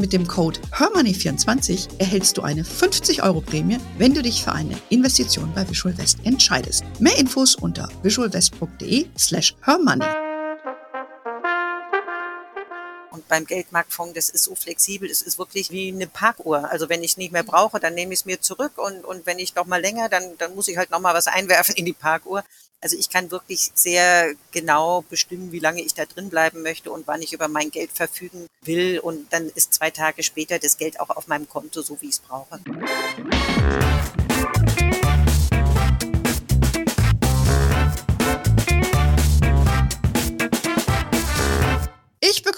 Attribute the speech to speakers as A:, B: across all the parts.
A: Mit dem Code HERMONEY24 erhältst du eine 50 Euro Prämie, wenn du dich für eine Investition bei Visual West entscheidest. Mehr Infos unter visualwest.de slash hermoney.
B: Beim Geldmarktfonds, das ist so flexibel, das ist wirklich wie eine Parkuhr. Also wenn ich es nicht mehr brauche, dann nehme ich es mir zurück und, und wenn ich noch mal länger, dann, dann muss ich halt noch mal was einwerfen in die Parkuhr. Also ich kann wirklich sehr genau bestimmen, wie lange ich da drin bleiben möchte und wann ich über mein Geld verfügen will. Und dann ist zwei Tage später das Geld auch auf meinem Konto, so wie ich es brauche.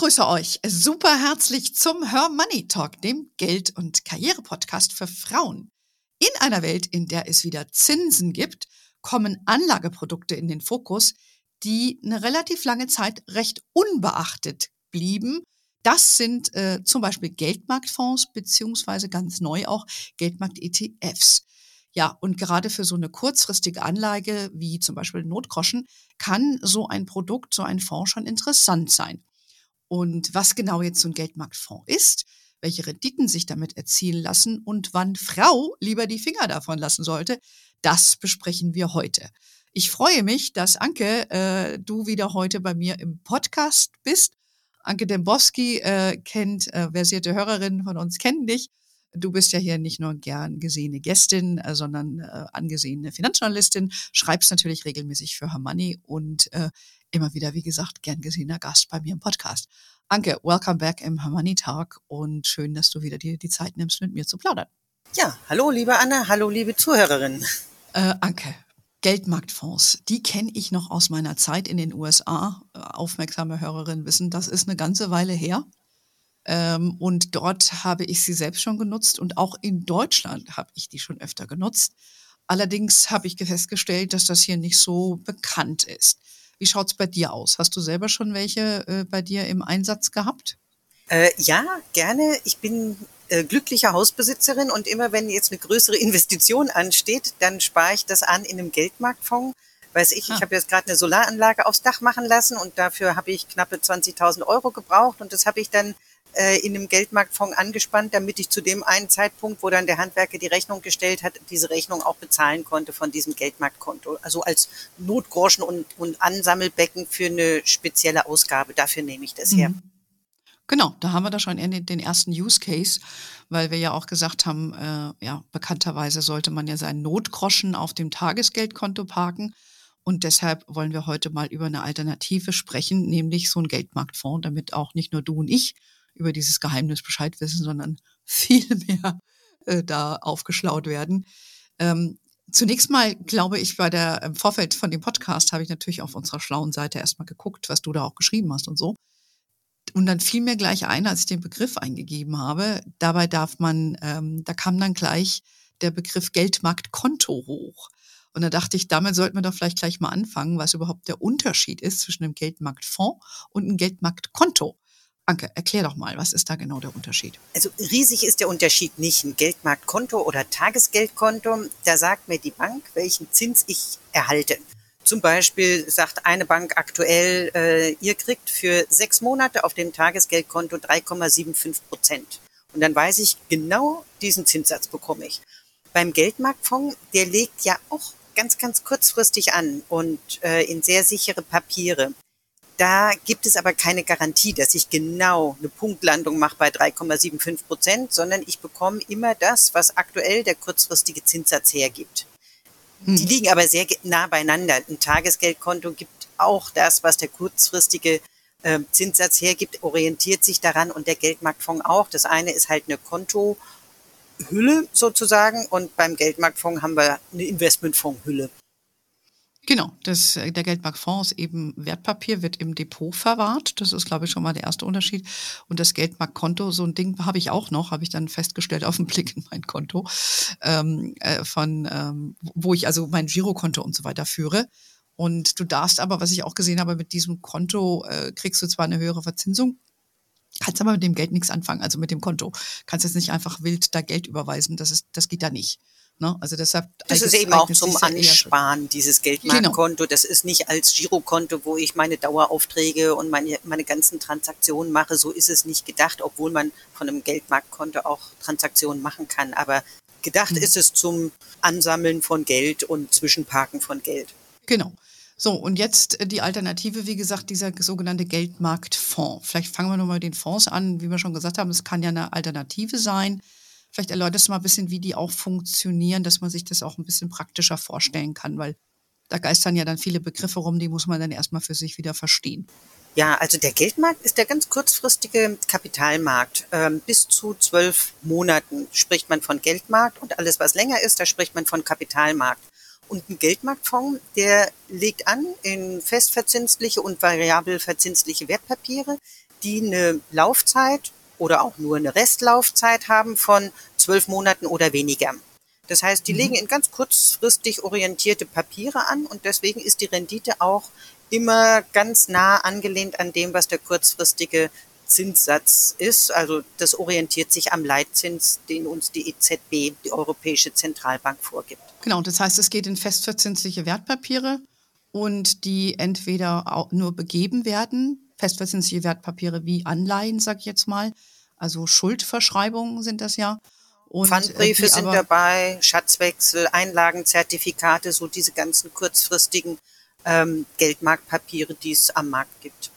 A: Begrüße euch super herzlich zum Her Money Talk, dem Geld- und Karriere-Podcast für Frauen. In einer Welt, in der es wieder Zinsen gibt, kommen Anlageprodukte in den Fokus, die eine relativ lange Zeit recht unbeachtet blieben. Das sind äh, zum Beispiel Geldmarktfonds beziehungsweise ganz neu auch Geldmarkt-ETFs. Ja, und gerade für so eine kurzfristige Anlage wie zum Beispiel Notgroschen kann so ein Produkt, so ein Fonds schon interessant sein. Und was genau jetzt so ein Geldmarktfonds ist, welche Renditen sich damit erzielen lassen und wann Frau lieber die Finger davon lassen sollte, das besprechen wir heute. Ich freue mich, dass Anke, äh, du wieder heute bei mir im Podcast bist. Anke Dembowski äh, kennt, äh, versierte Hörerinnen von uns kennen dich. Du bist ja hier nicht nur gern gesehene Gästin, äh, sondern äh, angesehene Finanzjournalistin, schreibst natürlich regelmäßig für Her Money und äh, immer wieder, wie gesagt, gern gesehener Gast bei mir im Podcast. Anke, welcome back im Money Talk und schön, dass du wieder dir die Zeit nimmst, mit mir zu plaudern.
B: Ja, hallo liebe Anne, hallo liebe Zuhörerinnen.
A: Äh, Anke, Geldmarktfonds, die kenne ich noch aus meiner Zeit in den USA. Äh, aufmerksame Hörerinnen wissen, das ist eine ganze Weile her. Ähm, und dort habe ich sie selbst schon genutzt und auch in Deutschland habe ich die schon öfter genutzt. Allerdings habe ich festgestellt, dass das hier nicht so bekannt ist. Wie schaut es bei dir aus? Hast du selber schon welche äh, bei dir im Einsatz gehabt?
B: Äh, ja, gerne. Ich bin äh, glückliche Hausbesitzerin und immer wenn jetzt eine größere Investition ansteht, dann spare ich das an in einem Geldmarktfonds. Weiß ich, ah. ich habe jetzt gerade eine Solaranlage aufs Dach machen lassen und dafür habe ich knappe 20.000 Euro gebraucht und das habe ich dann äh, in einem Geldmarktfonds angespannt, damit ich zu dem einen Zeitpunkt, wo dann der Handwerker die Rechnung gestellt hat, diese Rechnung auch bezahlen konnte von diesem Geldmarktkonto. Also als Notgroschen und, und Ansammelbecken für eine spezielle Ausgabe. Dafür nehme ich das mhm. her.
A: Genau, da haben wir da schon den ersten Use Case, weil wir ja auch gesagt haben, äh, ja, bekannterweise sollte man ja seinen Notgroschen auf dem Tagesgeldkonto parken. Und deshalb wollen wir heute mal über eine Alternative sprechen, nämlich so ein Geldmarktfonds, damit auch nicht nur du und ich über dieses Geheimnis Bescheid wissen, sondern viel mehr äh, da aufgeschlaut werden. Ähm, zunächst mal glaube ich, bei der im Vorfeld von dem Podcast habe ich natürlich auf unserer schlauen Seite erstmal geguckt, was du da auch geschrieben hast und so. Und dann fiel mir gleich ein, als ich den Begriff eingegeben habe, dabei darf man, ähm, da kam dann gleich der Begriff Geldmarktkonto hoch. Und da dachte ich, damit sollten wir doch vielleicht gleich mal anfangen, was überhaupt der Unterschied ist zwischen einem Geldmarktfonds und einem Geldmarktkonto. Anke, erklär doch mal, was ist da genau der Unterschied?
B: Also riesig ist der Unterschied nicht. Ein Geldmarktkonto oder Tagesgeldkonto, da sagt mir die Bank, welchen Zins ich erhalte. Zum Beispiel sagt eine Bank aktuell, äh, ihr kriegt für sechs Monate auf dem Tagesgeldkonto 3,75 Prozent. Und dann weiß ich, genau diesen Zinssatz bekomme ich. Beim Geldmarktfonds, der legt ja auch ganz, ganz kurzfristig an und äh, in sehr sichere Papiere. Da gibt es aber keine Garantie, dass ich genau eine Punktlandung mache bei 3,75 Prozent, sondern ich bekomme immer das, was aktuell der kurzfristige Zinssatz hergibt. Die hm. liegen aber sehr nah beieinander. Ein Tagesgeldkonto gibt auch das, was der kurzfristige äh, Zinssatz hergibt, orientiert sich daran und der Geldmarktfonds auch. Das eine ist halt eine Kontohülle sozusagen und beim Geldmarktfonds haben wir eine Investmentfondshülle.
A: Genau, das, äh, der Geldmarktfonds ist eben Wertpapier, wird im Depot verwahrt. Das ist, glaube ich, schon mal der erste Unterschied. Und das Geldmarktkonto, so ein Ding habe ich auch noch, habe ich dann festgestellt auf den Blick in mein Konto, ähm, äh, von, ähm, wo ich also mein Girokonto und so weiter führe. Und du darfst aber, was ich auch gesehen habe, mit diesem Konto äh, kriegst du zwar eine höhere Verzinsung, kannst aber mit dem Geld nichts anfangen, also mit dem Konto. Kannst jetzt nicht einfach wild da Geld überweisen, das, ist, das geht da nicht. Ne? Also deshalb
B: das ist eben auch zum Ansparen, dieses Geldmarktkonto. Genau. Das ist nicht als Girokonto, wo ich meine Daueraufträge und meine, meine ganzen Transaktionen mache. So ist es nicht gedacht, obwohl man von einem Geldmarktkonto auch Transaktionen machen kann. Aber gedacht mhm. ist es zum Ansammeln von Geld und Zwischenparken von Geld.
A: Genau. So, und jetzt äh, die Alternative, wie gesagt, dieser sogenannte Geldmarktfonds. Vielleicht fangen wir nochmal mit den Fonds an. Wie wir schon gesagt haben, es kann ja eine Alternative sein Vielleicht erläuterst du mal ein bisschen, wie die auch funktionieren, dass man sich das auch ein bisschen praktischer vorstellen kann, weil da geistern ja dann viele Begriffe rum, die muss man dann erstmal für sich wieder verstehen.
B: Ja, also der Geldmarkt ist der ganz kurzfristige Kapitalmarkt. Ähm, bis zu zwölf Monaten spricht man von Geldmarkt und alles, was länger ist, da spricht man von Kapitalmarkt. Und ein Geldmarktfonds, der legt an in festverzinsliche und variabel verzinsliche Wertpapiere, die eine Laufzeit oder auch nur eine Restlaufzeit haben von zwölf Monaten oder weniger. Das heißt, die mhm. legen in ganz kurzfristig orientierte Papiere an und deswegen ist die Rendite auch immer ganz nah angelehnt an dem, was der kurzfristige Zinssatz ist. Also das orientiert sich am Leitzins, den uns die EZB, die Europäische Zentralbank, vorgibt.
A: Genau, das heißt, es geht in festverzinsliche Wertpapiere und die entweder auch nur begeben werden, festverzinsliche Wertpapiere wie Anleihen, sag ich jetzt mal, also Schuldverschreibungen sind das ja.
B: Und, äh, Pfandbriefe sind dabei, Schatzwechsel, Einlagenzertifikate, so diese ganzen kurzfristigen ähm, Geldmarktpapiere, die es am Markt gibt.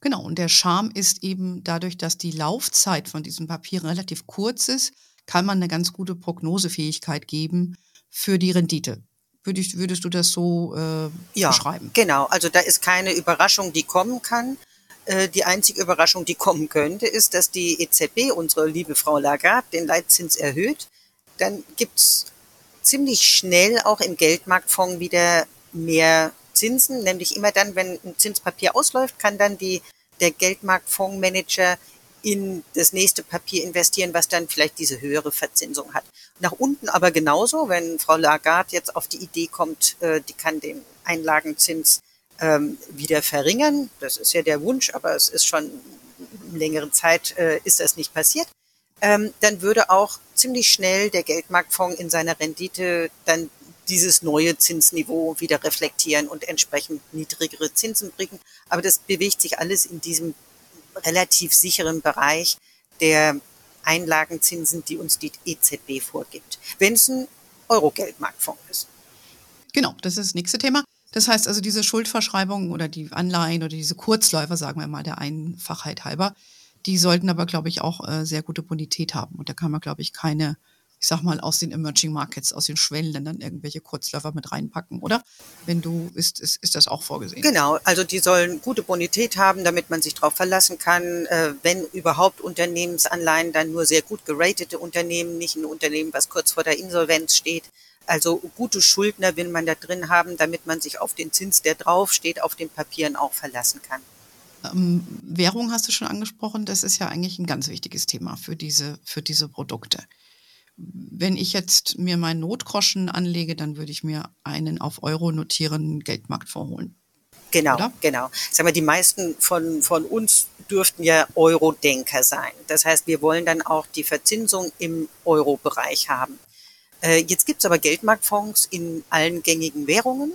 A: Genau, und der Charme ist eben dadurch, dass die Laufzeit von diesen Papieren relativ kurz ist, kann man eine ganz gute Prognosefähigkeit geben für die Rendite. Würdest, würdest du das so äh, ja, beschreiben?
B: Genau, also da ist keine Überraschung, die kommen kann. Äh, die einzige Überraschung, die kommen könnte, ist, dass die EZB, unsere liebe Frau Lagarde, den Leitzins erhöht. Dann gibt's ziemlich schnell auch im Geldmarktfonds wieder mehr Zinsen, nämlich immer dann, wenn ein Zinspapier ausläuft, kann dann die, der Geldmarktfondsmanager in das nächste Papier investieren, was dann vielleicht diese höhere Verzinsung hat. Nach unten aber genauso, wenn Frau Lagarde jetzt auf die Idee kommt, äh, die kann den Einlagenzins ähm, wieder verringern. Das ist ja der Wunsch, aber es ist schon längere Zeit äh, ist das nicht passiert. Ähm, dann würde auch ziemlich schnell der Geldmarktfonds in seiner Rendite dann dieses neue Zinsniveau wieder reflektieren und entsprechend niedrigere Zinsen bringen. Aber das bewegt sich alles in diesem relativ sicheren Bereich der Einlagenzinsen, die uns die EZB vorgibt, wenn es ein Euro-Geldmarktfonds ist.
A: Genau, das ist das nächste Thema. Das heißt also, diese Schuldverschreibungen oder die Anleihen oder diese Kurzläufer, sagen wir mal der Einfachheit halber, die sollten aber, glaube ich, auch äh, sehr gute Bonität haben. Und da kann man, glaube ich, keine, ich sag mal, aus den Emerging Markets, aus den Schwellenländern irgendwelche Kurzläufer mit reinpacken, oder? Wenn du, ist, ist, ist das auch vorgesehen?
B: Genau, also die sollen gute Bonität haben, damit man sich darauf verlassen kann. Äh, wenn überhaupt Unternehmensanleihen, dann nur sehr gut geratete Unternehmen, nicht ein Unternehmen, was kurz vor der Insolvenz steht. Also gute Schuldner will man da drin haben, damit man sich auf den Zins, der draufsteht, auf den Papieren auch verlassen kann.
A: Ähm, Währung hast du schon angesprochen. Das ist ja eigentlich ein ganz wichtiges Thema für diese, für diese Produkte. Wenn ich jetzt mir meinen Notgroschen anlege, dann würde ich mir einen auf Euro notierenden Geldmarktfonds holen.
B: Genau, Oder? genau. Sagen wir, die meisten von, von uns dürften ja Euro-Denker sein. Das heißt, wir wollen dann auch die Verzinsung im Euro-Bereich haben. Äh, jetzt gibt's aber Geldmarktfonds in allen gängigen Währungen.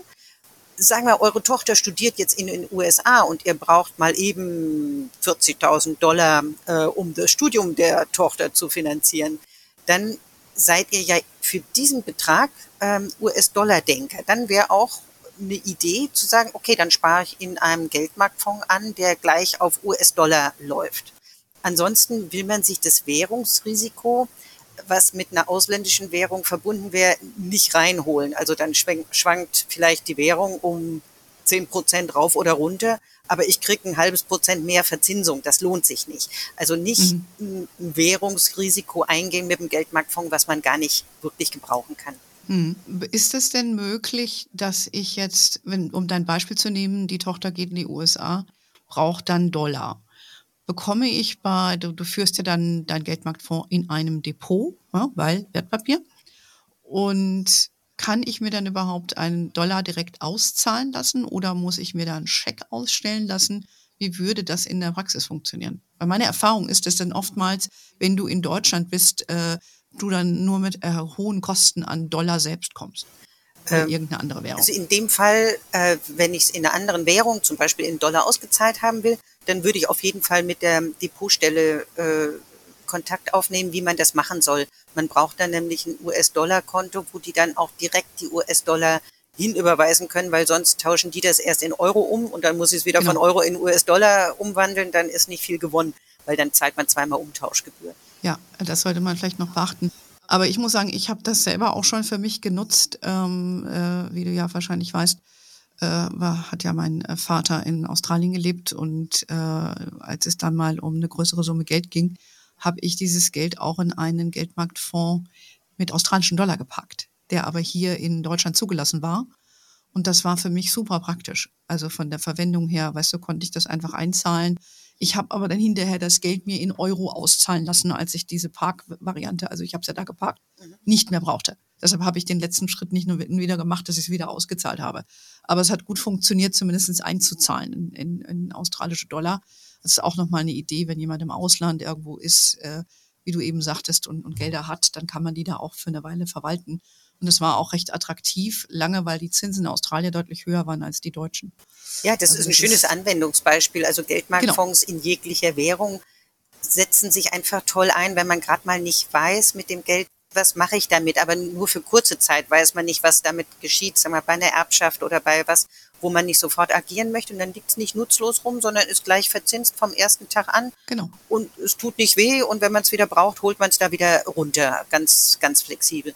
B: Sagen wir, eure Tochter studiert jetzt in den USA und ihr braucht mal eben 40.000 Dollar, äh, um das Studium der Tochter zu finanzieren. Dann seid ihr ja für diesen Betrag ähm, US-Dollar-Denker. Dann wäre auch eine Idee zu sagen, okay, dann spare ich in einem Geldmarktfonds an, der gleich auf US-Dollar läuft. Ansonsten will man sich das Währungsrisiko was mit einer ausländischen Währung verbunden wäre, nicht reinholen. Also dann schwankt vielleicht die Währung um zehn Prozent rauf oder runter, aber ich kriege ein halbes Prozent mehr Verzinsung. Das lohnt sich nicht. Also nicht mhm. ein Währungsrisiko eingehen mit dem Geldmarktfonds, was man gar nicht wirklich gebrauchen kann.
A: Hm. Ist es denn möglich, dass ich jetzt, wenn, um dein Beispiel zu nehmen, die Tochter geht in die USA, braucht dann Dollar? Bekomme ich bei, du, du führst ja dann dein Geldmarktfonds in einem Depot, ja, weil Wertpapier. Und kann ich mir dann überhaupt einen Dollar direkt auszahlen lassen oder muss ich mir da einen Scheck ausstellen lassen? Wie würde das in der Praxis funktionieren? Weil meine Erfahrung ist es dann oftmals, wenn du in Deutschland bist, äh, du dann nur mit äh, hohen Kosten an Dollar selbst kommst. Ähm, irgendeine andere Währung.
B: Also in dem Fall, äh, wenn ich es in einer anderen Währung, zum Beispiel in Dollar ausgezahlt haben will, dann würde ich auf jeden Fall mit der Depotstelle äh, Kontakt aufnehmen, wie man das machen soll. Man braucht dann nämlich ein US-Dollar-Konto, wo die dann auch direkt die US-Dollar hinüberweisen können, weil sonst tauschen die das erst in Euro um und dann muss ich es wieder genau. von Euro in US-Dollar umwandeln, dann ist nicht viel gewonnen, weil dann zahlt man zweimal Umtauschgebühr.
A: Ja, das sollte man vielleicht noch beachten. Aber ich muss sagen, ich habe das selber auch schon für mich genutzt, ähm, äh, wie du ja wahrscheinlich weißt. Äh, war, hat ja mein äh, Vater in Australien gelebt und äh, als es dann mal um eine größere Summe Geld ging, habe ich dieses Geld auch in einen Geldmarktfonds mit australischen Dollar gepackt, der aber hier in Deutschland zugelassen war. Und das war für mich super praktisch. Also von der Verwendung her, weißt du, konnte ich das einfach einzahlen. Ich habe aber dann hinterher das Geld mir in Euro auszahlen lassen, als ich diese Park-Variante, also ich habe es ja da geparkt, mhm. nicht mehr brauchte. Deshalb habe ich den letzten Schritt nicht nur wieder gemacht, dass ich es wieder ausgezahlt habe. Aber es hat gut funktioniert, zumindest einzuzahlen in, in, in australische Dollar. Das ist auch nochmal eine Idee, wenn jemand im Ausland irgendwo ist, äh, wie du eben sagtest, und, und Gelder hat, dann kann man die da auch für eine Weile verwalten. Und es war auch recht attraktiv, lange, weil die Zinsen in Australien deutlich höher waren als die deutschen.
B: Ja, das also ist ein schönes ist, Anwendungsbeispiel. Also Geldmarktfonds genau. in jeglicher Währung setzen sich einfach toll ein, wenn man gerade mal nicht weiß mit dem Geld, was mache ich damit, aber nur für kurze Zeit weiß man nicht, was damit geschieht, sagen wir bei einer Erbschaft oder bei was, wo man nicht sofort agieren möchte und dann liegt es nicht nutzlos rum, sondern ist gleich verzinst vom ersten Tag an.
A: Genau.
B: Und es tut nicht weh und wenn man es wieder braucht, holt man es da wieder runter, ganz, ganz flexibel.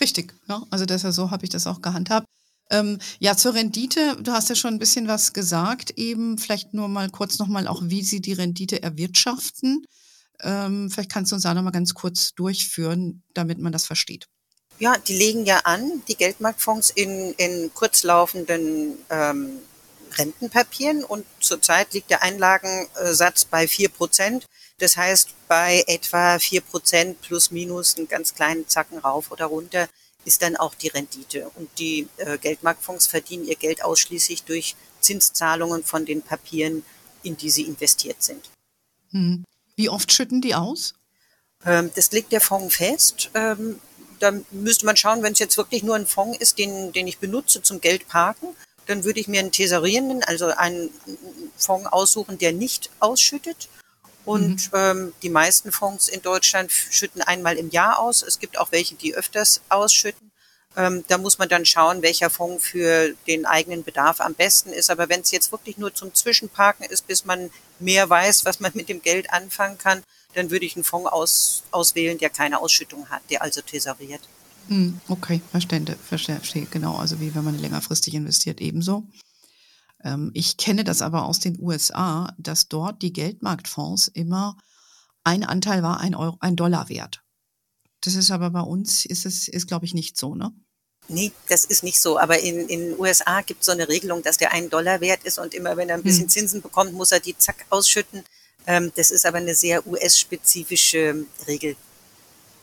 A: Richtig, ja. Also deshalb so habe ich das auch gehandhabt. Ähm, ja, zur Rendite, du hast ja schon ein bisschen was gesagt, eben vielleicht nur mal kurz nochmal auch, wie sie die Rendite erwirtschaften. Ähm, vielleicht kannst du uns da nochmal ganz kurz durchführen, damit man das versteht.
B: Ja, die legen ja an, die Geldmarktfonds in, in kurzlaufenden ähm, Rentenpapieren und zurzeit liegt der Einlagensatz bei vier Prozent. Das heißt, bei etwa vier Prozent plus minus einen ganz kleinen Zacken rauf oder runter ist dann auch die Rendite. Und die äh, Geldmarktfonds verdienen ihr Geld ausschließlich durch Zinszahlungen von den Papieren, in die sie investiert sind.
A: Hm. Wie oft schütten die aus?
B: Ähm, das legt der Fonds fest. Ähm, da müsste man schauen, wenn es jetzt wirklich nur ein Fonds ist, den, den ich benutze zum Geld parken, dann würde ich mir einen tesarierenden, also einen Fonds aussuchen, der nicht ausschüttet. Und mhm. ähm, die meisten Fonds in Deutschland schütten einmal im Jahr aus. Es gibt auch welche, die öfters ausschütten. Ähm, da muss man dann schauen, welcher Fonds für den eigenen Bedarf am besten ist. Aber wenn es jetzt wirklich nur zum Zwischenparken ist, bis man mehr weiß, was man mit dem Geld anfangen kann, dann würde ich einen Fonds aus, auswählen, der keine Ausschüttung hat, der also tesoriert.
A: Hm, okay, verstehe, verstehe, genau. Also wie wenn man längerfristig investiert, ebenso. Ähm, ich kenne das aber aus den USA, dass dort die Geldmarktfonds immer ein Anteil war ein, Euro, ein Dollar wert. Das ist aber bei uns, ist es, ist glaube ich nicht so, ne?
B: Nee, das ist nicht so. Aber in den USA gibt es so eine Regelung, dass der ein Dollar wert ist und immer wenn er ein bisschen hm. Zinsen bekommt, muss er die zack ausschütten. Ähm, das ist aber eine sehr US-spezifische Regel.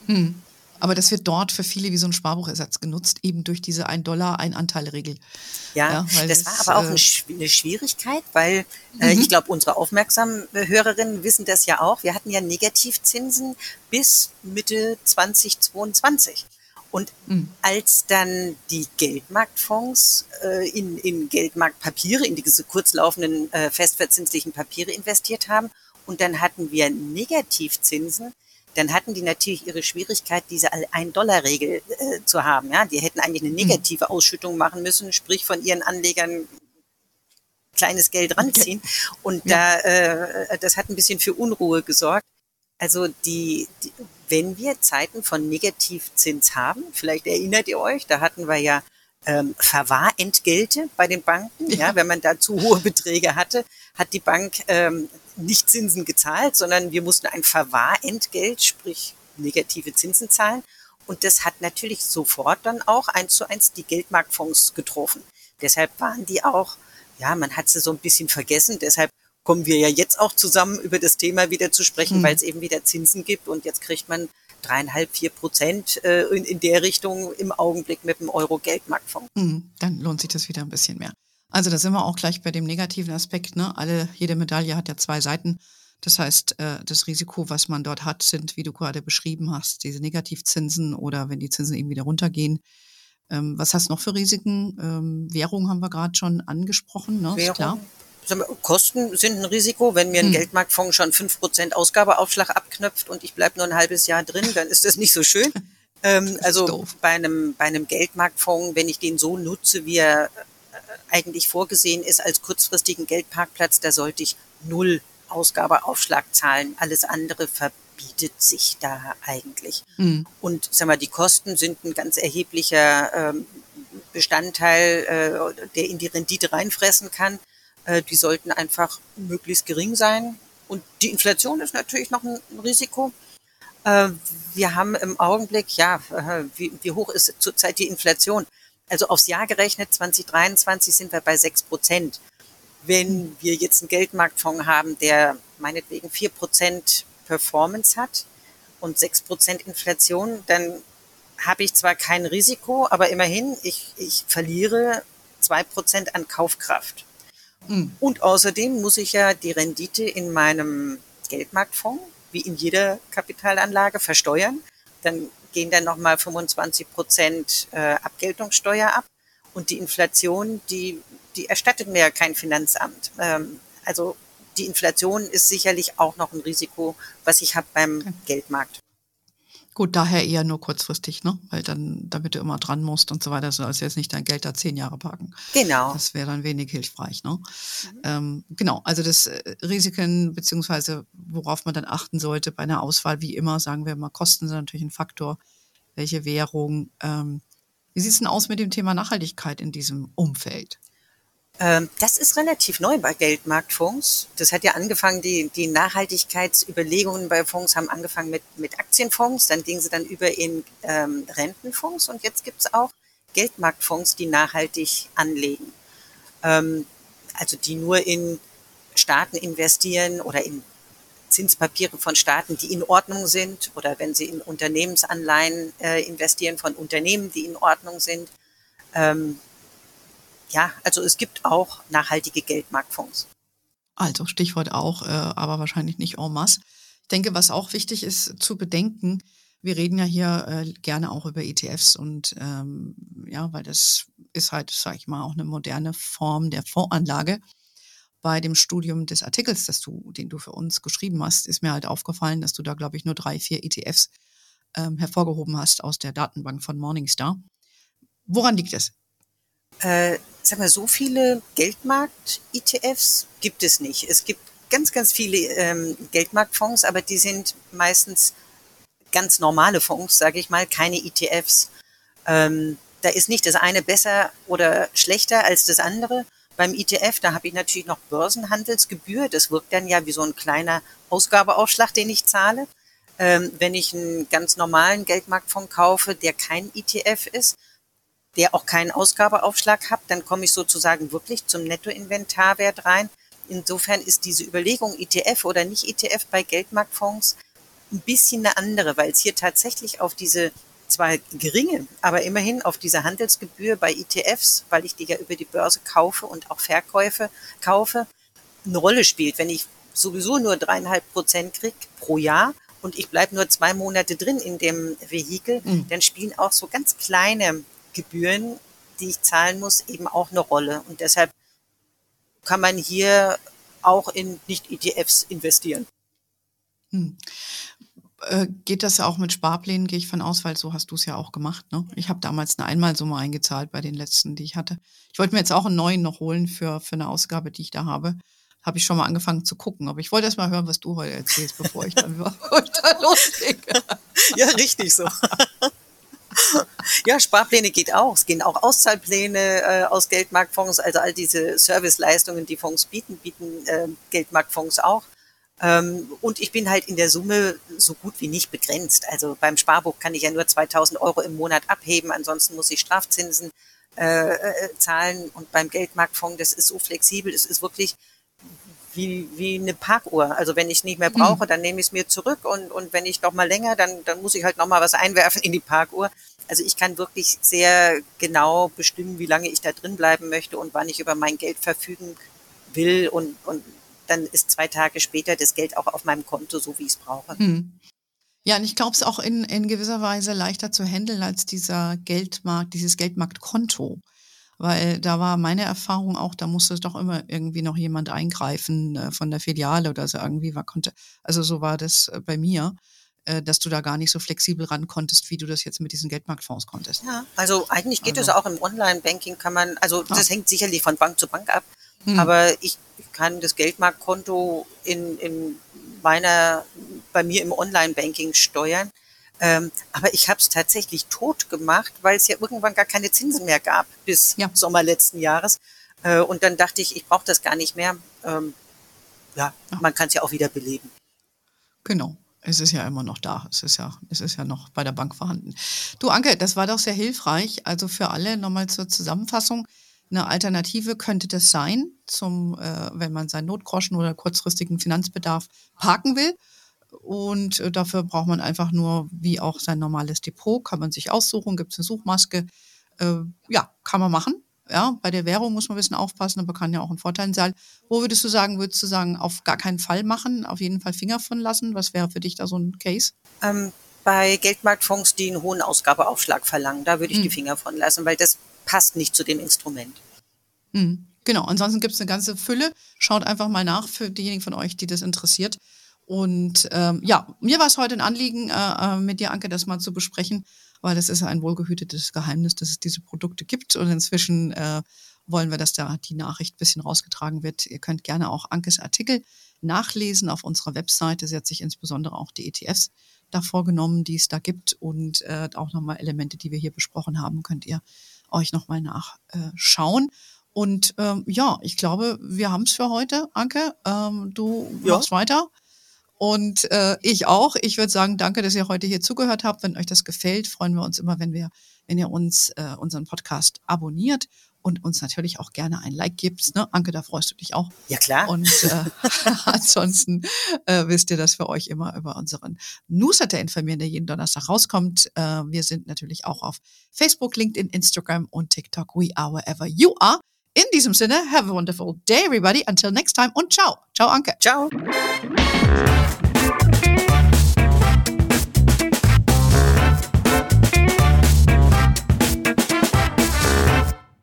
A: Hm. Aber das wird dort für viele wie so ein Sparbuchersatz genutzt, eben durch diese ein Dollar, ein Anteil-Regel.
B: Ja, ja das war aber auch äh, eine Schwierigkeit, weil äh, mhm. ich glaube, unsere aufmerksamen Hörerinnen wissen das ja auch. Wir hatten ja Negativzinsen bis Mitte 2022. Und mhm. als dann die Geldmarktfonds äh, in, in Geldmarktpapiere, in diese kurzlaufenden äh, festverzinslichen Papiere investiert haben, und dann hatten wir Negativzinsen, dann hatten die natürlich ihre Schwierigkeit, diese Ein-Dollar-Regel äh, zu haben. Ja, die hätten eigentlich eine mhm. negative Ausschüttung machen müssen, sprich von ihren Anlegern kleines Geld ranziehen. Und da, äh, das hat ein bisschen für Unruhe gesorgt. Also die, die, wenn wir Zeiten von Negativzins haben, vielleicht erinnert ihr euch, da hatten wir ja ähm, Verwahrentgelte bei den Banken. Ja. wenn man da zu hohe Beträge hatte, hat die Bank ähm, nicht Zinsen gezahlt, sondern wir mussten ein Verwahrentgelt, sprich negative Zinsen zahlen. und das hat natürlich sofort dann auch eins zu eins die Geldmarktfonds getroffen. Deshalb waren die auch, ja, man hat sie so ein bisschen vergessen. Deshalb kommen wir ja jetzt auch zusammen über das Thema wieder zu sprechen, mhm. weil es eben wieder Zinsen gibt und jetzt kriegt man dreieinhalb, vier Prozent äh, in, in der Richtung im Augenblick mit dem Euro-Geldmarktfonds.
A: Mhm, dann lohnt sich das wieder ein bisschen mehr. Also da sind wir auch gleich bei dem negativen Aspekt. Ne? Alle, jede Medaille hat ja zwei Seiten. Das heißt, äh, das Risiko, was man dort hat, sind, wie du gerade beschrieben hast, diese Negativzinsen oder wenn die Zinsen eben wieder runtergehen. Ähm, was hast du noch für Risiken? Ähm, Währung haben wir gerade schon angesprochen, ne?
B: Währung. Klar. Kosten sind ein Risiko. Wenn mir ein hm. Geldmarktfonds schon fünf Prozent Ausgabeaufschlag abknöpft und ich bleibe nur ein halbes Jahr drin, dann ist das nicht so schön. ähm, also bei einem, bei einem Geldmarktfonds, wenn ich den so nutze, wie er äh, eigentlich vorgesehen ist als kurzfristigen Geldparkplatz, da sollte ich null Ausgabeaufschlag zahlen. Alles andere verbietet sich da eigentlich. Mhm. Und sag mal, die Kosten sind ein ganz erheblicher ähm, Bestandteil, äh, der in die Rendite reinfressen kann. Äh, die sollten einfach möglichst gering sein. Und die Inflation ist natürlich noch ein Risiko. Äh, wir haben im Augenblick, ja, äh, wie, hoch ist zurzeit die Inflation? Also aufs Jahr gerechnet, 2023 sind wir bei sechs Prozent. Wenn wir jetzt einen Geldmarktfonds haben, der meinetwegen vier Prozent Performance hat und sechs Prozent Inflation, dann habe ich zwar kein Risiko, aber immerhin, ich, ich verliere zwei Prozent an Kaufkraft. Mhm. Und außerdem muss ich ja die Rendite in meinem Geldmarktfonds, wie in jeder Kapitalanlage, versteuern. Dann gehen dann nochmal 25 Prozent äh, Abgeltungssteuer ab. Und die Inflation, die, die erstattet mir ja kein Finanzamt. Ähm, also die Inflation ist sicherlich auch noch ein Risiko, was ich habe beim okay. Geldmarkt.
A: Gut, daher eher nur kurzfristig, ne? Weil dann, damit du immer dran musst und so weiter, so als jetzt nicht dein Geld da zehn Jahre parken.
B: Genau.
A: Das wäre dann wenig hilfreich, ne? Mhm. Ähm, genau, also das äh, Risiken, beziehungsweise worauf man dann achten sollte bei einer Auswahl, wie immer, sagen wir mal, Kosten sind natürlich ein Faktor. Welche Währung? Ähm, wie sieht es denn aus mit dem Thema Nachhaltigkeit in diesem Umfeld?
B: Ähm, das ist relativ neu bei Geldmarktfonds. Das hat ja angefangen, die, die Nachhaltigkeitsüberlegungen bei Fonds haben angefangen mit, mit Aktienfonds, dann gingen sie dann über in ähm, Rentenfonds und jetzt gibt es auch Geldmarktfonds, die nachhaltig anlegen. Ähm, also die nur in Staaten investieren oder in Zinspapiere von Staaten, die in Ordnung sind oder wenn sie in Unternehmensanleihen äh, investieren von Unternehmen, die in Ordnung sind. Ähm, ja, also es gibt auch nachhaltige Geldmarktfonds.
A: Also Stichwort auch, äh, aber wahrscheinlich nicht en masse. Ich denke, was auch wichtig ist zu bedenken, wir reden ja hier äh, gerne auch über ETFs und ähm, ja, weil das ist halt, sag ich mal, auch eine moderne Form der Fondsanlage. Bei dem Studium des Artikels, das du, den du für uns geschrieben hast, ist mir halt aufgefallen, dass du da, glaube ich, nur drei, vier ETFs ähm, hervorgehoben hast aus der Datenbank von Morningstar. Woran liegt es?
B: Äh, sag mal, so viele Geldmarkt-ETFs gibt es nicht. Es gibt ganz, ganz viele ähm, Geldmarktfonds, aber die sind meistens ganz normale Fonds, sage ich mal, keine ETFs. Ähm, da ist nicht das eine besser oder schlechter als das andere. Beim ETF, da habe ich natürlich noch Börsenhandelsgebühr. Das wirkt dann ja wie so ein kleiner Ausgabeaufschlag, den ich zahle. Ähm, wenn ich einen ganz normalen Geldmarktfonds kaufe, der kein ETF ist, der auch keinen Ausgabeaufschlag hat, dann komme ich sozusagen wirklich zum Nettoinventarwert rein. Insofern ist diese Überlegung ETF oder nicht ETF bei Geldmarktfonds ein bisschen eine andere, weil es hier tatsächlich auf diese zwar geringe, aber immerhin auf diese Handelsgebühr bei ETFs, weil ich die ja über die Börse kaufe und auch Verkäufe kaufe, eine Rolle spielt. Wenn ich sowieso nur dreieinhalb Prozent kriege pro Jahr und ich bleibe nur zwei Monate drin in dem Vehikel, mhm. dann spielen auch so ganz kleine Gebühren, die ich zahlen muss, eben auch eine Rolle. Und deshalb kann man hier auch in Nicht-ETFs investieren.
A: Hm. Äh, geht das ja auch mit Sparplänen, gehe ich von aus, weil so hast du es ja auch gemacht. Ne? Ich habe damals eine Einmalsumme eingezahlt bei den letzten, die ich hatte. Ich wollte mir jetzt auch einen neuen noch holen für, für eine Ausgabe, die ich da habe. Habe ich schon mal angefangen zu gucken. Aber ich wollte erst mal hören, was du heute erzählst, bevor ich dann, bevor ich dann loslege.
B: Ja, richtig so. ja, Sparpläne geht auch. Es gehen auch Auszahlpläne äh, aus Geldmarktfonds. Also all diese Serviceleistungen, die Fonds bieten, bieten äh, Geldmarktfonds auch. Ähm, und ich bin halt in der Summe so gut wie nicht begrenzt. Also beim Sparbuch kann ich ja nur 2000 Euro im Monat abheben, ansonsten muss ich Strafzinsen äh, äh, zahlen. Und beim Geldmarktfonds, das ist so flexibel, es ist wirklich wie, wie eine Parkuhr. Also wenn ich nicht mehr brauche, dann nehme ich es mir zurück und, und wenn ich noch mal länger, dann, dann muss ich halt noch mal was einwerfen in die Parkuhr. Also ich kann wirklich sehr genau bestimmen, wie lange ich da drin bleiben möchte und wann ich über mein Geld verfügen will und, und dann ist zwei Tage später das Geld auch auf meinem Konto, so wie ich es brauche. Hm.
A: Ja, und ich glaube es auch in, in gewisser Weise leichter zu handeln als dieser Geldmarkt, dieses Geldmarktkonto. Weil da war meine Erfahrung auch, da musste doch immer irgendwie noch jemand eingreifen äh, von der Filiale oder so irgendwie war konnte. Also so war das äh, bei mir äh, dass du da gar nicht so flexibel ran konntest, wie du das jetzt mit diesen Geldmarktfonds konntest.
B: Ja, also eigentlich geht also. es auch im Online-Banking, kann man, also das hängt sicherlich von Bank zu Bank ab, hm. aber ich kann das Geldmarktkonto in, in meiner, bei mir im Online-Banking steuern. Ähm, aber ich habe es tatsächlich tot gemacht, weil es ja irgendwann gar keine Zinsen mehr gab bis ja. Sommer letzten Jahres. Äh, und dann dachte ich, ich brauche das gar nicht mehr. Ähm, ja, ja, man kann es ja auch wieder beleben.
A: Genau. Es ist ja immer noch da. Es ist ja, es ist ja noch bei der Bank vorhanden. Du, Anke, das war doch sehr hilfreich. Also für alle nochmal zur Zusammenfassung. Eine Alternative könnte das sein, zum, äh, wenn man seinen Notgroschen oder kurzfristigen Finanzbedarf parken will. Und äh, dafür braucht man einfach nur, wie auch sein normales Depot, kann man sich aussuchen, gibt es eine Suchmaske. Äh, ja, kann man machen. Ja, bei der Währung muss man ein bisschen aufpassen, aber kann ja auch ein Vorteil sein. Wo würdest du sagen, würdest du sagen, auf gar keinen Fall machen, auf jeden Fall Finger von lassen? Was wäre für dich da so ein Case?
B: Ähm, bei Geldmarktfonds, die einen hohen Ausgabeaufschlag verlangen, da würde ich mhm. die Finger von lassen, weil das passt nicht zu dem Instrument.
A: Mhm. Genau, ansonsten gibt es eine ganze Fülle. Schaut einfach mal nach für diejenigen von euch, die das interessiert. Und ähm, ja, mir war es heute ein Anliegen, äh, äh, mit dir, Anke, das mal zu besprechen, weil das ist ein wohlgehütetes Geheimnis, dass es diese Produkte gibt. Und inzwischen äh, wollen wir, dass da die Nachricht ein bisschen rausgetragen wird. Ihr könnt gerne auch Ankes Artikel nachlesen auf unserer Webseite. Sie hat sich insbesondere auch die ETFs da vorgenommen, die es da gibt und äh, auch nochmal Elemente, die wir hier besprochen haben, könnt ihr euch nochmal nachschauen. Und ähm, ja, ich glaube, wir haben es für heute, Anke. Ähm, du ja. machst weiter. Und äh, ich auch. Ich würde sagen, danke, dass ihr heute hier zugehört habt. Wenn euch das gefällt, freuen wir uns immer, wenn wir, wenn ihr uns äh, unseren Podcast abonniert und uns natürlich auch gerne ein Like gibt. Ne? Anke, da freust du dich auch.
B: Ja, klar.
A: Und äh, ansonsten äh, wisst ihr, dass wir euch immer über unseren Newsletter informieren, der jeden Donnerstag rauskommt. Äh, wir sind natürlich auch auf Facebook, LinkedIn, Instagram und TikTok. We are wherever you are. In diesem Sinne, have a wonderful day, everybody. Until next time und ciao. Ciao, Anke.
B: Ciao.